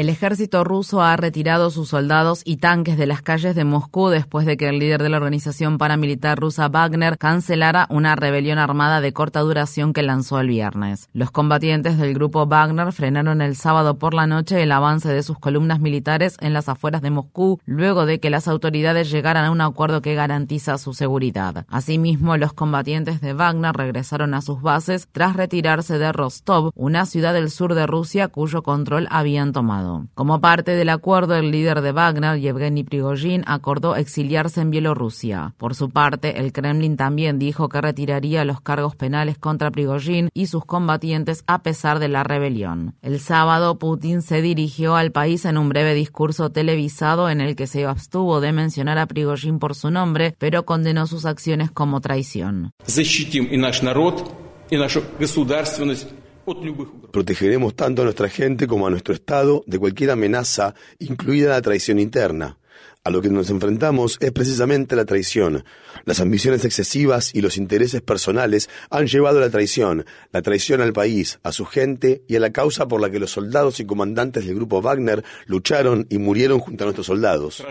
El ejército ruso ha retirado sus soldados y tanques de las calles de Moscú después de que el líder de la organización paramilitar rusa Wagner cancelara una rebelión armada de corta duración que lanzó el viernes. Los combatientes del grupo Wagner frenaron el sábado por la noche el avance de sus columnas militares en las afueras de Moscú luego de que las autoridades llegaran a un acuerdo que garantiza su seguridad. Asimismo, los combatientes de Wagner regresaron a sus bases tras retirarse de Rostov, una ciudad del sur de Rusia cuyo control habían tomado. Como parte del acuerdo, el líder de Wagner, Yevgeny Prigozhin, acordó exiliarse en Bielorrusia. Por su parte, el Kremlin también dijo que retiraría los cargos penales contra Prigozhin y sus combatientes a pesar de la rebelión. El sábado, Putin se dirigió al país en un breve discurso televisado en el que se abstuvo de mencionar a Prigozhin por su nombre, pero condenó sus acciones como traición. Protegeremos tanto a nuestra gente como a nuestro Estado de cualquier amenaza, incluida la traición interna. A lo que nos enfrentamos es precisamente la traición. Las ambiciones excesivas y los intereses personales han llevado a la traición, la traición al país, a su gente y a la causa por la que los soldados y comandantes del grupo Wagner lucharon y murieron junto a nuestros soldados.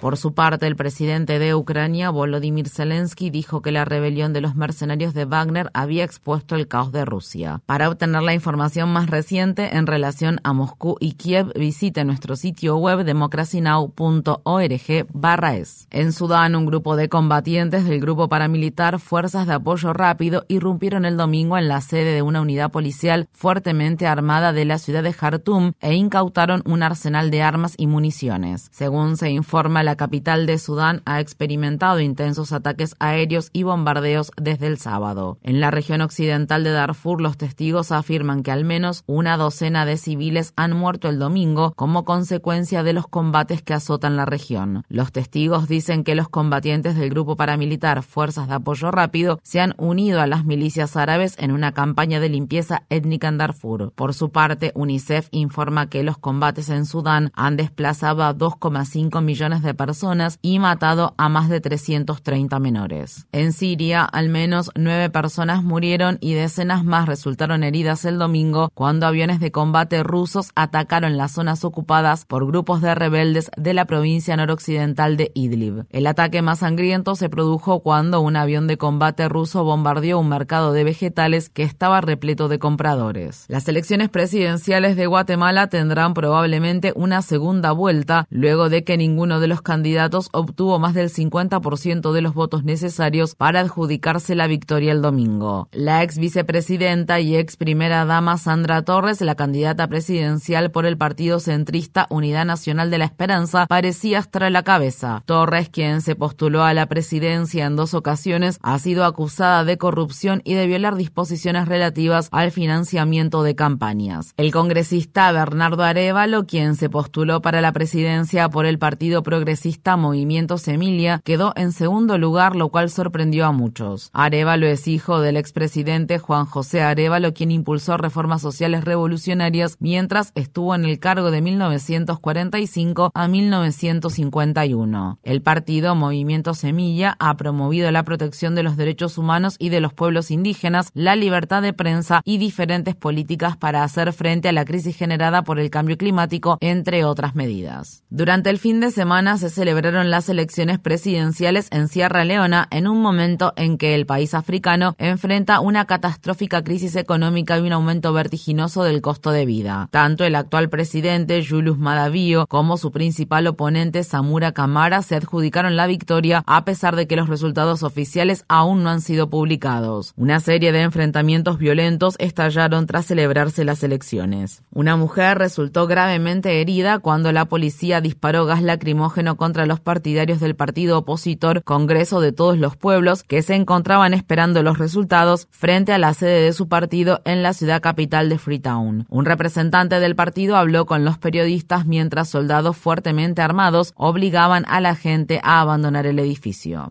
Por su parte, el presidente de Ucrania, Volodymyr Zelensky, dijo que la rebelión de los mercenarios de Wagner había expuesto el caos de Rusia. Para obtener la información más reciente en relación a Moscú y Kiev, visite nuestro sitio web democracynow.org barra es. En Sudán, un grupo de combatientes del grupo paramilitar Fuerzas de Apoyo Rápido irrumpieron el domingo en la sede de una unidad policial fuertemente armada de la ciudad de Jartum e incautaron un arsenal de armas y municiones. Según se informa, la capital de Sudán ha experimentado intensos ataques aéreos y bombardeos desde el sábado. En la región occidental de Darfur, los testigos afirman que al menos una docena de civiles han muerto el domingo como consecuencia de los combates que azotan la región. Los testigos dicen que los combatientes del grupo paramilitar Fuerzas de Apoyo Rápido se han unido a las milicias árabes en una campaña de limpieza étnica en Darfur. Por su parte, UNICEF informa que los combates en Sudán han desplazado a 2,5 millones de personas y matado a más de 330 menores. En Siria, al menos nueve personas murieron y decenas más resultaron heridas el domingo cuando aviones de combate rusos atacaron las zonas ocupadas por grupos de rebeldes de la provincia noroccidental de Idlib. El ataque más sangriento se produjo cuando un avión de combate ruso bombardeó un mercado de vegetales que estaba repleto de compradores. Las elecciones presidenciales de Guatemala tendrán probablemente una segunda vuelta luego de que ninguno de los candidatos obtuvo más del 50% de los votos necesarios para adjudicarse la victoria el domingo. La ex vicepresidenta y ex primera dama Sandra Torres, la candidata presidencial por el partido centrista Unidad Nacional de la Esperanza parecía estar a la cabeza. Torres, quien se postuló a la presidencia en dos ocasiones, ha sido acusada de corrupción y de violar disposiciones relativas al financiamiento de campañas. El congresista Bernardo Arevalo, quien se postuló para la presidencia por el Partido Progresista Movimiento Semilia, quedó en segundo lugar, lo cual sorprendió a muchos. Arevalo es hijo del expresidente Juan José Arevalo, quien impulsó reformas sociales revolucionarias mientras estuvo en el cargo de 19 1945 a 1951. El partido Movimiento Semilla ha promovido la protección de los derechos humanos y de los pueblos indígenas, la libertad de prensa y diferentes políticas para hacer frente a la crisis generada por el cambio climático, entre otras medidas. Durante el fin de semana se celebraron las elecciones presidenciales en Sierra Leona en un momento en que el país africano enfrenta una catastrófica crisis económica y un aumento vertiginoso del costo de vida. Tanto el actual presidente Julius Madavío como su principal oponente Samura Kamara se adjudicaron la victoria a pesar de que los resultados oficiales aún no han sido publicados. Una serie de enfrentamientos violentos estallaron tras celebrarse las elecciones. Una mujer resultó gravemente herida cuando la policía disparó gas lacrimógeno contra los partidarios del partido opositor Congreso de Todos los Pueblos que se encontraban esperando los resultados frente a la sede de su partido en la ciudad capital de Freetown. Un representante del partido habló con los periodistas mientras soldados fuertemente armados obligaban a la gente a abandonar el edificio.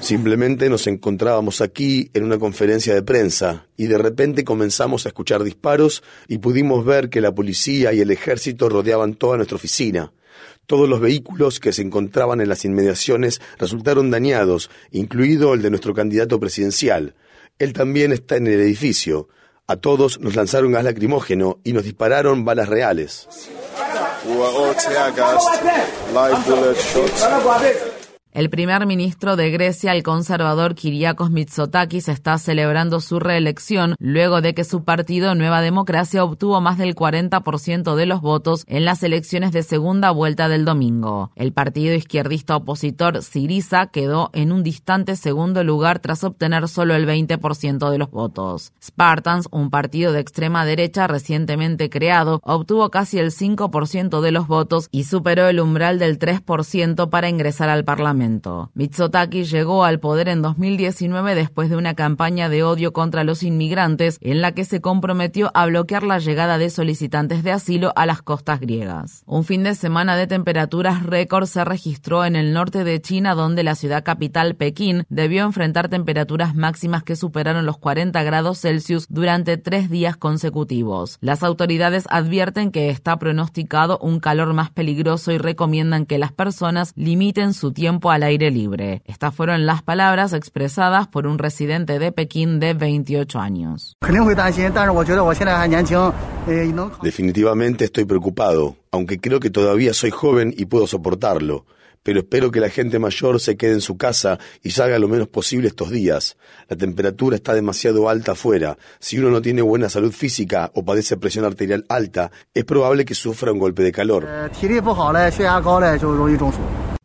Simplemente nos encontrábamos aquí en una conferencia de prensa y de repente comenzamos a escuchar disparos y pudimos ver que la policía y el ejército rodeaban toda nuestra oficina. Todos los vehículos que se encontraban en las inmediaciones resultaron dañados, incluido el de nuestro candidato presidencial. Él también está en el edificio. A todos nos lanzaron gas lacrimógeno y nos dispararon balas reales. El primer ministro de Grecia, el conservador Kyriakos Mitsotakis, está celebrando su reelección luego de que su partido Nueva Democracia obtuvo más del 40% de los votos en las elecciones de segunda vuelta del domingo. El partido izquierdista opositor Siriza quedó en un distante segundo lugar tras obtener solo el 20% de los votos. Spartans, un partido de extrema derecha recientemente creado, obtuvo casi el 5% de los votos y superó el umbral del 3% para ingresar al Parlamento. Mitsotaki llegó al poder en 2019 después de una campaña de odio contra los inmigrantes en la que se comprometió a bloquear la llegada de solicitantes de asilo a las costas griegas. Un fin de semana de temperaturas récord se registró en el norte de China donde la ciudad capital Pekín debió enfrentar temperaturas máximas que superaron los 40 grados Celsius durante tres días consecutivos. Las autoridades advierten que está pronosticado un calor más peligroso y recomiendan que las personas limiten su tiempo al aire libre. Estas fueron las palabras expresadas por un residente de Pekín de 28 años. Definitivamente estoy preocupado, aunque creo que todavía soy joven y puedo soportarlo pero espero que la gente mayor se quede en su casa y salga lo menos posible estos días. La temperatura está demasiado alta afuera. Si uno no tiene buena salud física o padece presión arterial alta, es probable que sufra un golpe de calor.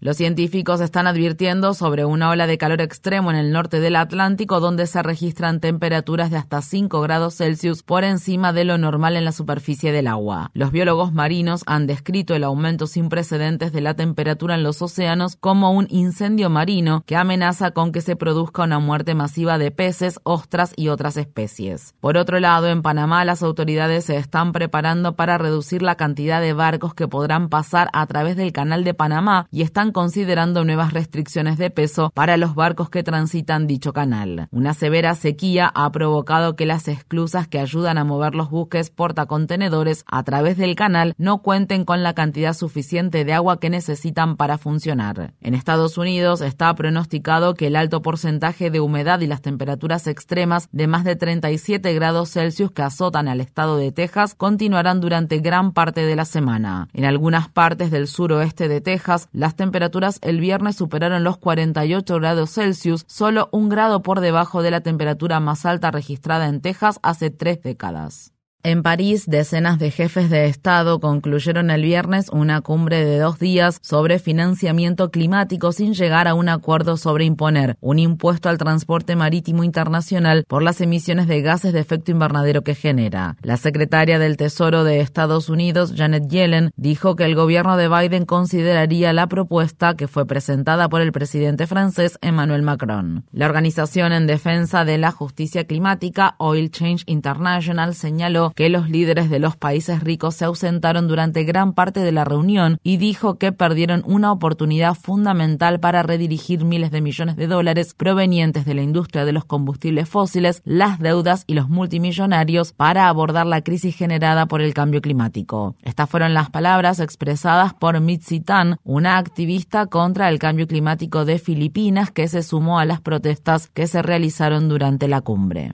Los científicos están advirtiendo sobre una ola de calor extremo en el norte del Atlántico donde se registran temperaturas de hasta 5 grados Celsius por encima de lo normal en la superficie del agua. Los biólogos marinos han descrito el aumento sin precedentes de la temperatura en los océanos como un incendio marino que amenaza con que se produzca una muerte masiva de peces, ostras y otras especies. Por otro lado, en Panamá las autoridades se están preparando para reducir la cantidad de barcos que podrán pasar a través del canal de Panamá y están considerando nuevas restricciones de peso para los barcos que transitan dicho canal. Una severa sequía ha provocado que las esclusas que ayudan a mover los buques portacontenedores a través del canal no cuenten con la cantidad suficiente de agua que necesitan para funcionar. En Estados Unidos está pronosticado que el alto porcentaje de humedad y las temperaturas extremas de más de 37 grados Celsius que azotan al estado de Texas continuarán durante gran parte de la semana. En algunas partes del suroeste de Texas, las temperaturas temperaturas el viernes superaron los 48 grados Celsius, solo un grado por debajo de la temperatura más alta registrada en Texas hace tres décadas. En París, decenas de jefes de Estado concluyeron el viernes una cumbre de dos días sobre financiamiento climático sin llegar a un acuerdo sobre imponer un impuesto al transporte marítimo internacional por las emisiones de gases de efecto invernadero que genera. La secretaria del Tesoro de Estados Unidos, Janet Yellen, dijo que el gobierno de Biden consideraría la propuesta que fue presentada por el presidente francés Emmanuel Macron. La organización en defensa de la justicia climática, Oil Change International, señaló que los líderes de los países ricos se ausentaron durante gran parte de la reunión y dijo que perdieron una oportunidad fundamental para redirigir miles de millones de dólares provenientes de la industria de los combustibles fósiles, las deudas y los multimillonarios para abordar la crisis generada por el cambio climático. Estas fueron las palabras expresadas por Mitzi Tan, una activista contra el cambio climático de Filipinas que se sumó a las protestas que se realizaron durante la cumbre.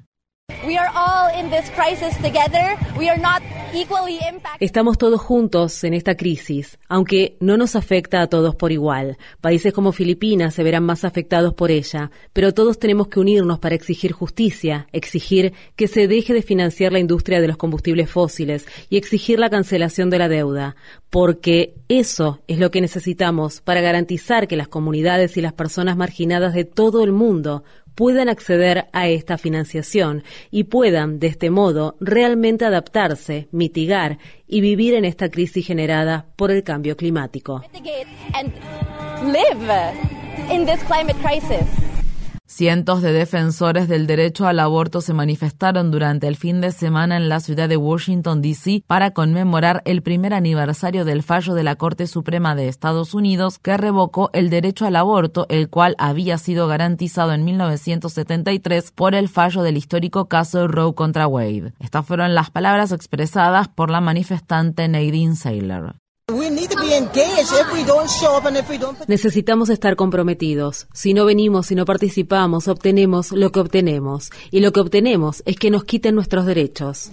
Estamos todos juntos en esta crisis, aunque no nos afecta a todos por igual. Países como Filipinas se verán más afectados por ella, pero todos tenemos que unirnos para exigir justicia, exigir que se deje de financiar la industria de los combustibles fósiles y exigir la cancelación de la deuda, porque eso es lo que necesitamos para garantizar que las comunidades y las personas marginadas de todo el mundo puedan acceder a esta financiación y puedan, de este modo, realmente adaptarse, mitigar y vivir en esta crisis generada por el cambio climático. Cientos de defensores del derecho al aborto se manifestaron durante el fin de semana en la ciudad de Washington, D.C. para conmemorar el primer aniversario del fallo de la Corte Suprema de Estados Unidos que revocó el derecho al aborto, el cual había sido garantizado en 1973 por el fallo del histórico caso Roe contra Wade. Estas fueron las palabras expresadas por la manifestante Nadine Saylor. Necesitamos estar comprometidos. Si no venimos, si no participamos, obtenemos lo que obtenemos. Y lo que obtenemos es que nos quiten nuestros derechos.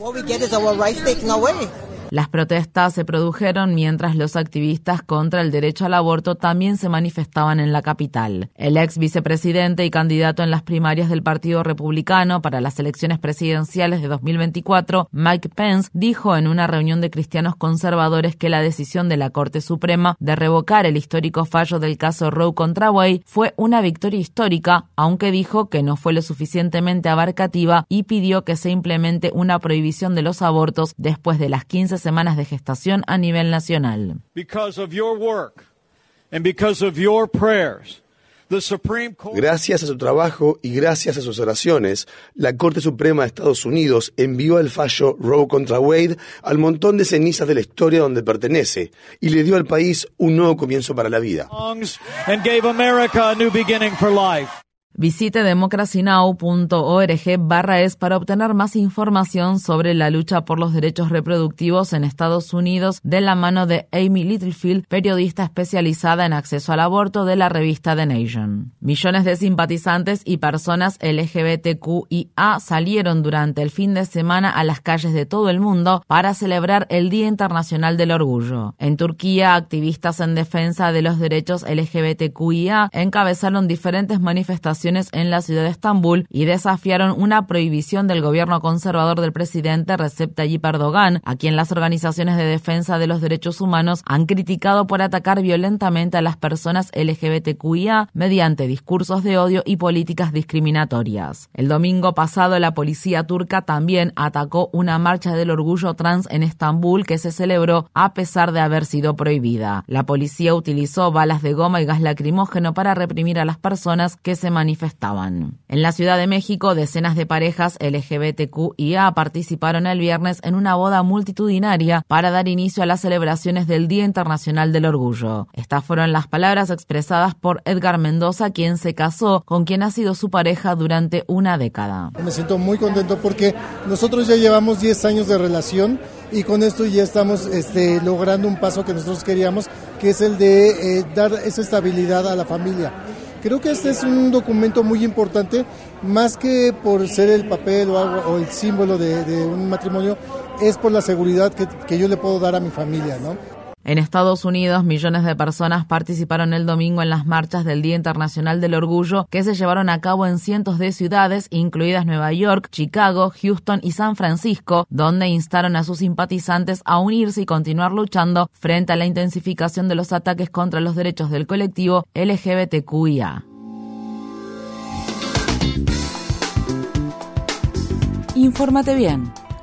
Las protestas se produjeron mientras los activistas contra el derecho al aborto también se manifestaban en la capital. El ex vicepresidente y candidato en las primarias del Partido Republicano para las elecciones presidenciales de 2024, Mike Pence, dijo en una reunión de cristianos conservadores que la decisión de la Corte Suprema de revocar el histórico fallo del caso Roe contra Wade fue una victoria histórica, aunque dijo que no fue lo suficientemente abarcativa y pidió que se implemente una prohibición de los abortos después de las 15 semanas de gestación a nivel nacional. Gracias a su trabajo y gracias a sus oraciones, la Corte Suprema de Estados Unidos envió el fallo Roe contra Wade al montón de cenizas de la historia donde pertenece y le dio al país un nuevo comienzo para la vida. Visite democracynow.org barra es para obtener más información sobre la lucha por los derechos reproductivos en Estados Unidos de la mano de Amy Littlefield, periodista especializada en acceso al aborto de la revista The Nation. Millones de simpatizantes y personas LGBTQIA salieron durante el fin de semana a las calles de todo el mundo para celebrar el Día Internacional del Orgullo. En Turquía, activistas en defensa de los derechos LGBTQIA encabezaron diferentes manifestaciones en la ciudad de Estambul y desafiaron una prohibición del gobierno conservador del presidente Recep Tayyip Erdogan, a quien las organizaciones de defensa de los derechos humanos han criticado por atacar violentamente a las personas LGBTQIA mediante discursos de odio y políticas discriminatorias. El domingo pasado la policía turca también atacó una marcha del orgullo trans en Estambul que se celebró a pesar de haber sido prohibida. La policía utilizó balas de goma y gas lacrimógeno para reprimir a las personas que se manifestaron manifestaban. En la Ciudad de México, decenas de parejas LGBTQIA participaron el viernes en una boda multitudinaria para dar inicio a las celebraciones del Día Internacional del Orgullo. Estas fueron las palabras expresadas por Edgar Mendoza, quien se casó con quien ha sido su pareja durante una década. Me siento muy contento porque nosotros ya llevamos 10 años de relación y con esto ya estamos este, logrando un paso que nosotros queríamos, que es el de eh, dar esa estabilidad a la familia. Creo que este es un documento muy importante, más que por ser el papel o, algo, o el símbolo de, un matrimonio, es por la seguridad que, que yo le puedo dar a mi familia, ¿no? En Estados Unidos, millones de personas participaron el domingo en las marchas del Día Internacional del Orgullo que se llevaron a cabo en cientos de ciudades, incluidas Nueva York, Chicago, Houston y San Francisco, donde instaron a sus simpatizantes a unirse y continuar luchando frente a la intensificación de los ataques contra los derechos del colectivo LGBTQIA. Infórmate bien